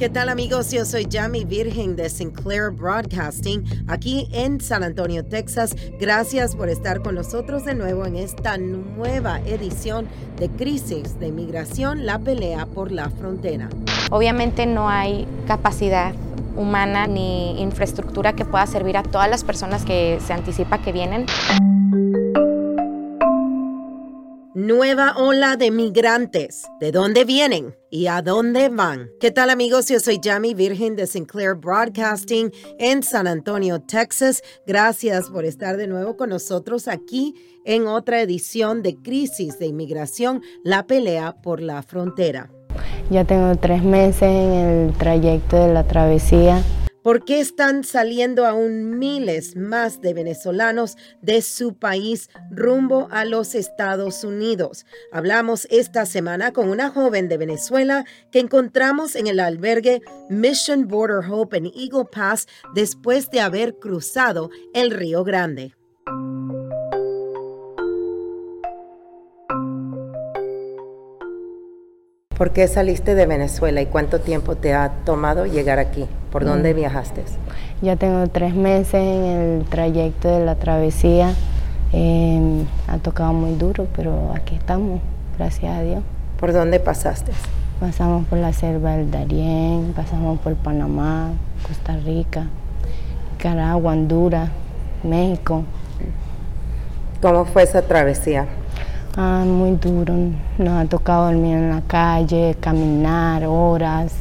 ¿Qué tal amigos? Yo soy Jamie Virgen de Sinclair Broadcasting aquí en San Antonio, Texas. Gracias por estar con nosotros de nuevo en esta nueva edición de Crisis de Inmigración, la pelea por la frontera. Obviamente no hay capacidad humana ni infraestructura que pueda servir a todas las personas que se anticipa que vienen. Nueva ola de migrantes. ¿De dónde vienen y a dónde van? ¿Qué tal amigos? Yo soy Jamie Virgen de Sinclair Broadcasting en San Antonio, Texas. Gracias por estar de nuevo con nosotros aquí en otra edición de Crisis de Inmigración, la pelea por la frontera. Ya tengo tres meses en el trayecto de la travesía. ¿Por qué están saliendo aún miles más de venezolanos de su país rumbo a los Estados Unidos? Hablamos esta semana con una joven de Venezuela que encontramos en el albergue Mission Border Hope en Eagle Pass después de haber cruzado el Río Grande. ¿Por qué saliste de Venezuela y cuánto tiempo te ha tomado llegar aquí? ¿Por dónde Mm. viajaste? Ya tengo tres meses en el trayecto de la travesía. Eh, ha tocado muy duro, pero aquí estamos, gracias a Dios. ¿Por dónde pasaste? Pasamos por la selva del Darién, pasamos por Panamá, Costa Rica, Nicaragua, Honduras, México. ¿Cómo fue esa travesía? Ah, muy duro. Nos ha tocado dormir en la calle, caminar horas,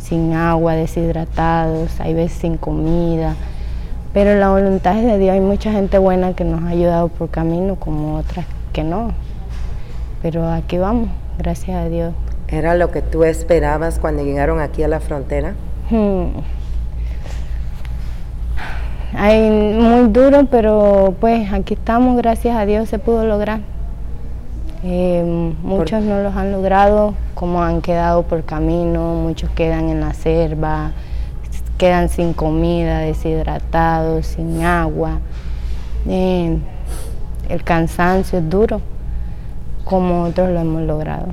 sin agua, deshidratados, hay veces sin comida. Pero la voluntad es de Dios. Hay mucha gente buena que nos ha ayudado por camino, como otras que no. Pero aquí vamos, gracias a Dios. ¿Era lo que tú esperabas cuando llegaron aquí a la frontera? Hmm. Hay muy duro, pero pues aquí estamos, gracias a Dios se pudo lograr. Eh, muchos no los han logrado, como han quedado por camino, muchos quedan en la selva, quedan sin comida, deshidratados, sin agua. Eh, el cansancio es duro, como otros lo hemos logrado.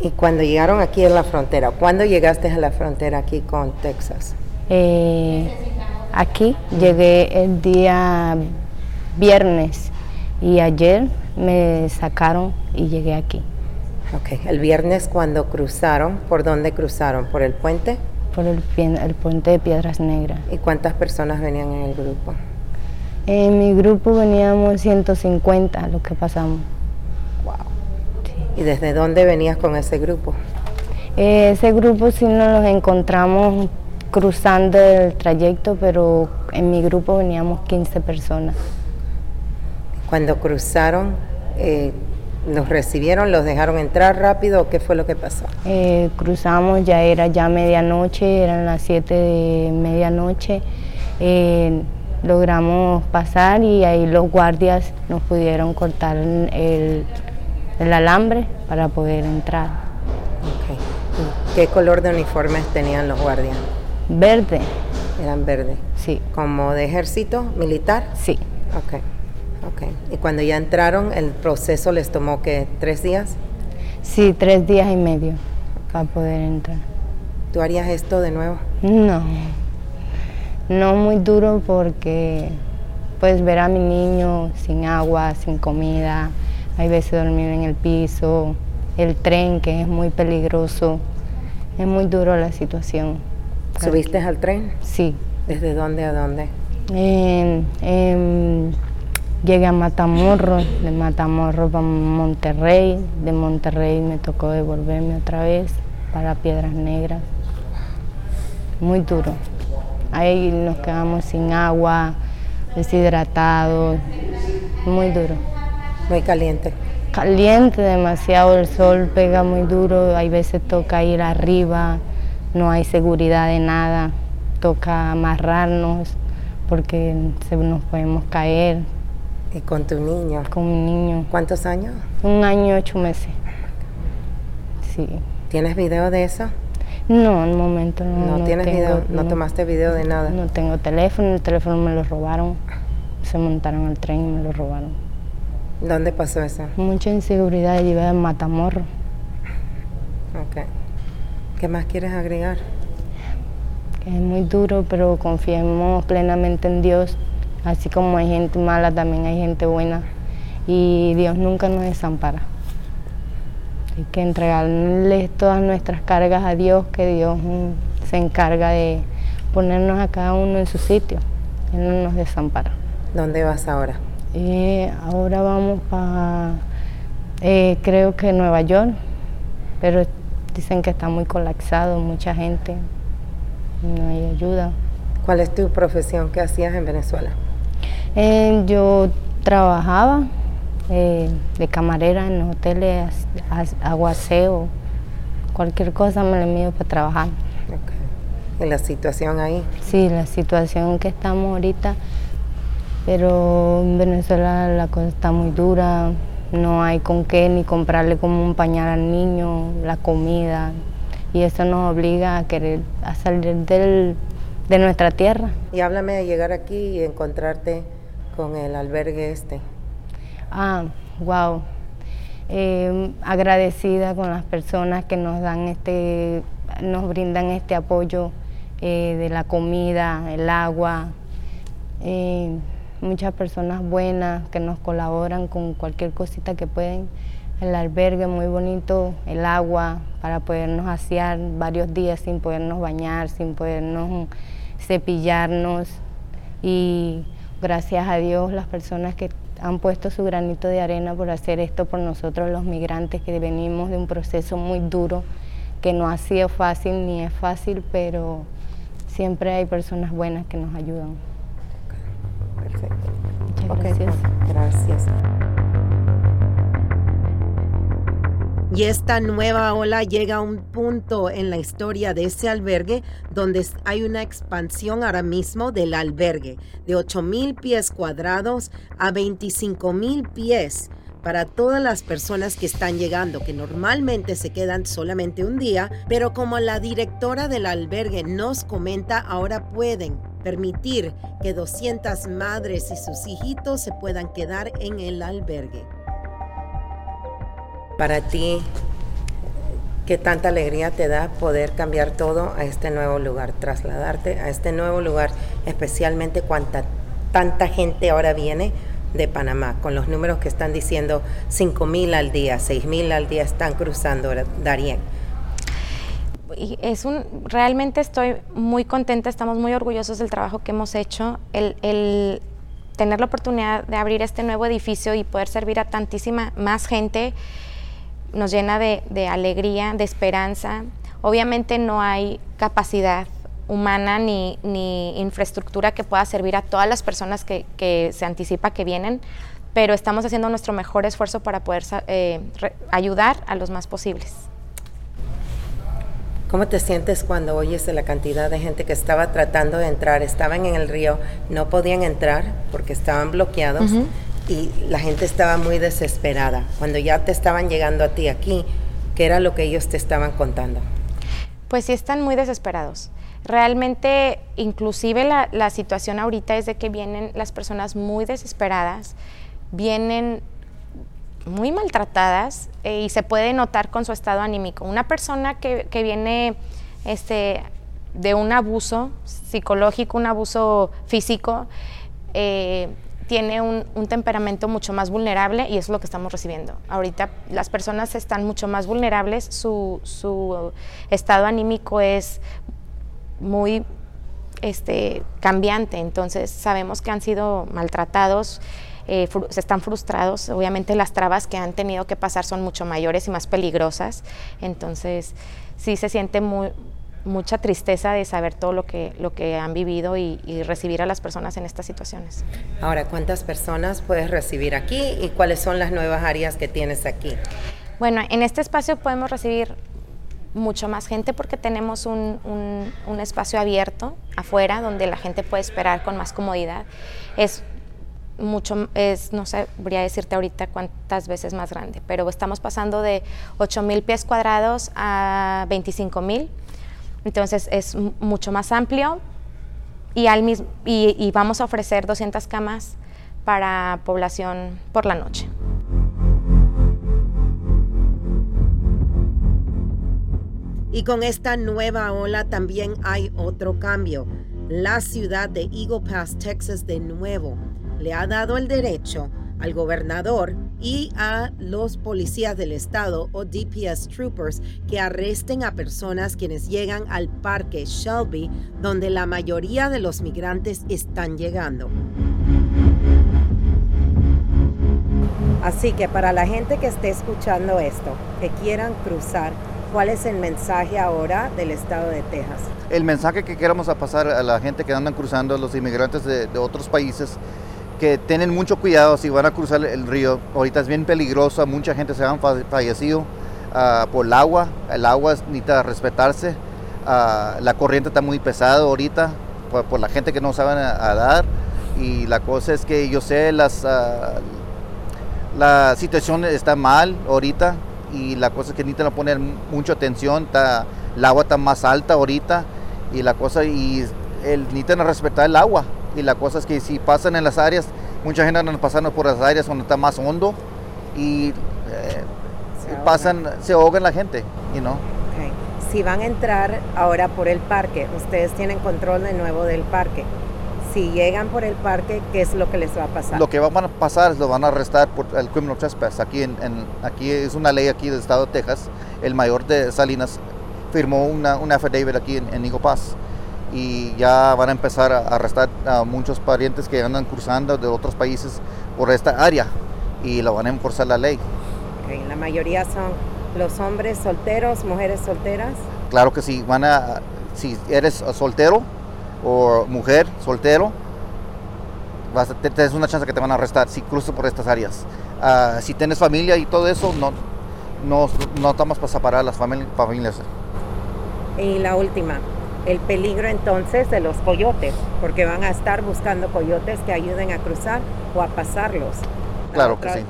Y cuando llegaron aquí a la frontera, ¿cuándo llegaste a la frontera aquí con Texas? Eh, aquí llegué el día viernes y ayer me sacaron y llegué aquí. Ok, el viernes cuando cruzaron, ¿por dónde cruzaron? ¿Por el puente? por el, puente de Piedras Negras. ¿Y cuántas personas venían en el grupo? En mi grupo veníamos 150 los que pasamos. Wow. ¿Y desde dónde venías con ese grupo? Eh, ese grupo sí nos los encontramos cruzando el trayecto, pero en mi grupo veníamos 15 personas. Cuando cruzaron, eh, ¿los recibieron, los dejaron entrar rápido o qué fue lo que pasó? Eh, cruzamos, ya era ya medianoche, eran las 7 de medianoche. Eh, logramos pasar y ahí los guardias nos pudieron cortar el, el alambre para poder entrar. Ok. ¿Y ¿Qué color de uniformes tenían los guardias? Verde, Eran verdes. sí, ¿Como de ejército militar? sí. Ok, ok. ¿Y cuando ya entraron, el proceso les tomó que tres días? Sí, tres días y medio para poder entrar. ¿Tú harías esto de nuevo? No, no muy duro porque pues ver a mi niño sin agua, sin comida, hay veces dormir en el piso, el tren que es muy peligroso, es muy duro la situación. ¿Subiste al tren? Sí, ¿Desde dónde a dónde? En- en- llegué a Matamoros, de Matamoros a Monterrey, de Monterrey me tocó devolverme otra vez para Piedras Negras. Muy duro. Ahí nos quedamos sin agua, deshidratados, muy duro. Muy caliente. caliente demasiado, el sol pega muy duro, hay veces toca ir arriba, no hay seguridad de nada, toca amarrarnos porque se nos podemos caer. ¿Y con tu niño? Con mi niño. ¿Cuántos años? Un año y ocho meses. Sí. ¿Tienes video de eso? No, en momento no. ¿No, tienes video? ¿No, tomaste video de nada? No tengo teléfono, el teléfono me lo robaron. Se montaron al tren y me lo robaron. ¿Dónde pasó eso? Mucha inseguridad, llevé a Matamorro. Ok. ¿Qué más quieres agregar? es muy duro, pero confiemos plenamente en Dios. Así como hay gente mala, también hay gente buena. Y Dios nunca nos desampara. Hay que entregarle todas nuestras cargas a Dios, que Dios mm, se encarga de ponernos a cada uno en su sitio. Él no nos desampara. ¿Dónde vas ahora? Eh, ahora vamos para, eh, creo que Nueva York, pero dicen que está muy colapsado, mucha gente, no hay ayuda. ¿Cuál es tu profesión que hacías en Venezuela? Eh, yo trabajaba eh, de camarera en los hoteles, aguaceo, cualquier cosa me la envío para trabajar. ¿Y la situación ahí? Sí, la situación que estamos ahorita, pero en Venezuela la cosa está muy dura, no hay con qué ni comprarle como un pañal al niño, la comida, y eso nos obliga a querer a salir del, de nuestra tierra. Y háblame de llegar aquí y encontrarte con el albergue este. Ah, wow. Eh, agradecida con las personas que nos dan este, nos brindan este apoyo eh, de la comida, el agua. Eh, muchas personas buenas que nos colaboran con cualquier cosita que pueden el albergue muy bonito, el agua para podernos asear varios días sin podernos bañar, sin podernos cepillarnos y gracias a Dios las personas que han puesto su granito de arena por hacer esto por nosotros los migrantes que venimos de un proceso muy duro que no ha sido fácil ni es fácil, pero siempre hay personas buenas que nos ayudan. Perfecto. Muchas gracias. Gracias. Y esta nueva ola llega a un punto en la historia de ese albergue donde hay una expansión ahora mismo del albergue de 8 mil pies cuadrados a 25 mil pies para todas las personas que están llegando, que normalmente se quedan solamente un día, pero como la directora del albergue nos comenta, ahora pueden permitir que 200 madres y sus hijitos se puedan quedar en el albergue. Para ti, ¿qué tanta alegría te da poder cambiar todo a este nuevo lugar, trasladarte a este nuevo lugar, especialmente cuánta tanta gente ahora viene de Panamá, con los números que están diciendo 5 mil al día, 6 mil al día están cruzando Darien? Es un, realmente estoy muy contenta, estamos muy orgullosos del trabajo que hemos hecho. El, el tener la oportunidad de abrir este nuevo edificio y poder servir a tantísima más gente nos llena de, alegría, de esperanza. Obviamente no hay capacidad humana ni, infraestructura que pueda servir a todas las personas que, se anticipa que vienen, pero estamos haciendo nuestro mejor esfuerzo para poder eh, ayudar a los más posibles. ¿Cómo te sientes cuando oyes de la cantidad de gente que estaba tratando de entrar, estaban en el río, no podían entrar porque estaban bloqueados y la gente estaba muy desesperada. Cuando ya te estaban llegando a ti aquí, ¿qué era lo que ellos te estaban contando? Pues sí, están muy desesperados. Realmente, inclusive la, la situación ahorita es de que vienen las personas muy desesperadas, vienen muy maltratadas eh, y se puede notar con su estado anímico. Una persona que, que viene este, de un abuso psicológico, un abuso físico, eh, tiene un, temperamento mucho más vulnerable y eso es lo que estamos recibiendo. Ahorita las personas están mucho más vulnerables, su, estado anímico es muy este, cambiante, entonces sabemos que han sido maltratados, eh, se están frustrados, obviamente las trabas que han tenido que pasar son mucho mayores y más peligrosas, entonces sí se siente muy, mucha tristeza de saber todo lo que, lo que han vivido y, recibir a las personas en estas situaciones. Ahora, ¿cuántas personas puedes recibir aquí y cuáles son las nuevas áreas que tienes aquí? Bueno, en este espacio podemos recibir mucho más gente porque tenemos un, un, espacio abierto afuera donde la gente puede esperar con más comodidad. Es mucho, es, no sabría decirte ahorita cuántas veces más grande, pero estamos pasando de 8 mil pies cuadrados a 25 mil entonces es mucho más amplio y, al mismo, y, vamos a ofrecer 200 camas para población por la noche. Y con esta nueva ola también hay otro cambio. La ciudad de Eagle Pass, Texas, de nuevo le ha dado el derecho al gobernador y a los policías del estado o DPS troopers que arresten a personas quienes llegan al parque Shelby, donde la mayoría de los migrantes están llegando. Así que para la gente que esté escuchando esto, que quieran cruzar, ¿cuál es el mensaje ahora del estado de Texas? El mensaje que queremos pasar a la gente que andan cruzando, los inmigrantes de, de otros países, que tienen mucho cuidado si van a cruzar el río. Ahorita es bien peligroso, mucha gente se ha fallecido ah, por el agua. El agua necesita respetarse. Ah, la corriente está muy pesada ahorita por, la gente que no saben nadar. Y la cosa es que yo sé, las, ah, la situación está mal ahorita y la cosa es que necesitan poner mucha atención. Está, el agua está más alta ahorita y la cosa y el, necesitan respetar el agua y la cosa es que si pasan en las áreas, mucha gente anda pasando por las áreas donde está más hondo y eh, se pasan, se ahogan la gente, y no. Si van a entrar ahora por el parque, ustedes tienen control de nuevo del parque. Si llegan por el parque, ¿qué es lo que les va a pasar? Lo que va a pasar es lo van a arrestar por el criminal trespass. Aquí, en, aquí es una ley aquí del estado de Texas. El mayor de Salinas firmó una, una affidavit aquí en, en Pass y ya van a empezar a arrestar a muchos parientes que andan cruzando de otros países por esta área y lo van a enforzar la ley. la mayoría son los hombres solteros, mujeres solteras. Claro que sí, van a, si eres soltero o mujer soltero, vas a, tienes una chance que te van a arrestar si cruzas por estas áreas. Ah, si tienes familia y todo eso, no, no, no estamos para separar las familias. Y la última, el peligro entonces de los coyotes, porque van a estar buscando coyotes que ayuden a cruzar o a pasarlos. Claro que sí.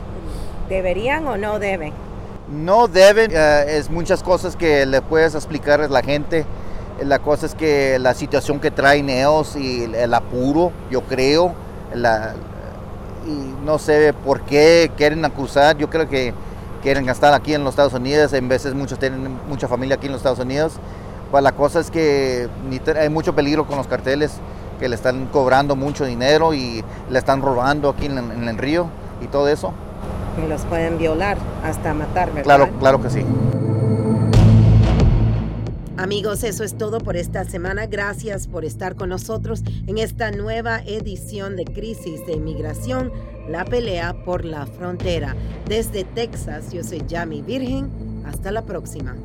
¿Deberían o no deben? No deben, eh, es muchas cosas que le puedes explicar a la gente. La cosa es que la situación que traen ellos y el apuro, yo creo, la, y no sé por qué quieren cruzar, yo creo que quieren estar aquí en los Estados Unidos, en veces muchos tienen mucha familia aquí en los Estados Unidos pues la cosa es que hay mucho peligro con los carteles que le están cobrando mucho dinero y le están robando aquí en, el río y todo eso. Y los pueden violar hasta matar, ¿verdad? Claro, claro que sí. Amigos, eso es todo por esta semana. Gracias por estar con nosotros en esta nueva edición de Crisis de Inmigración, la pelea por la frontera. Desde Texas, yo soy Yami Virgen. Hasta la próxima.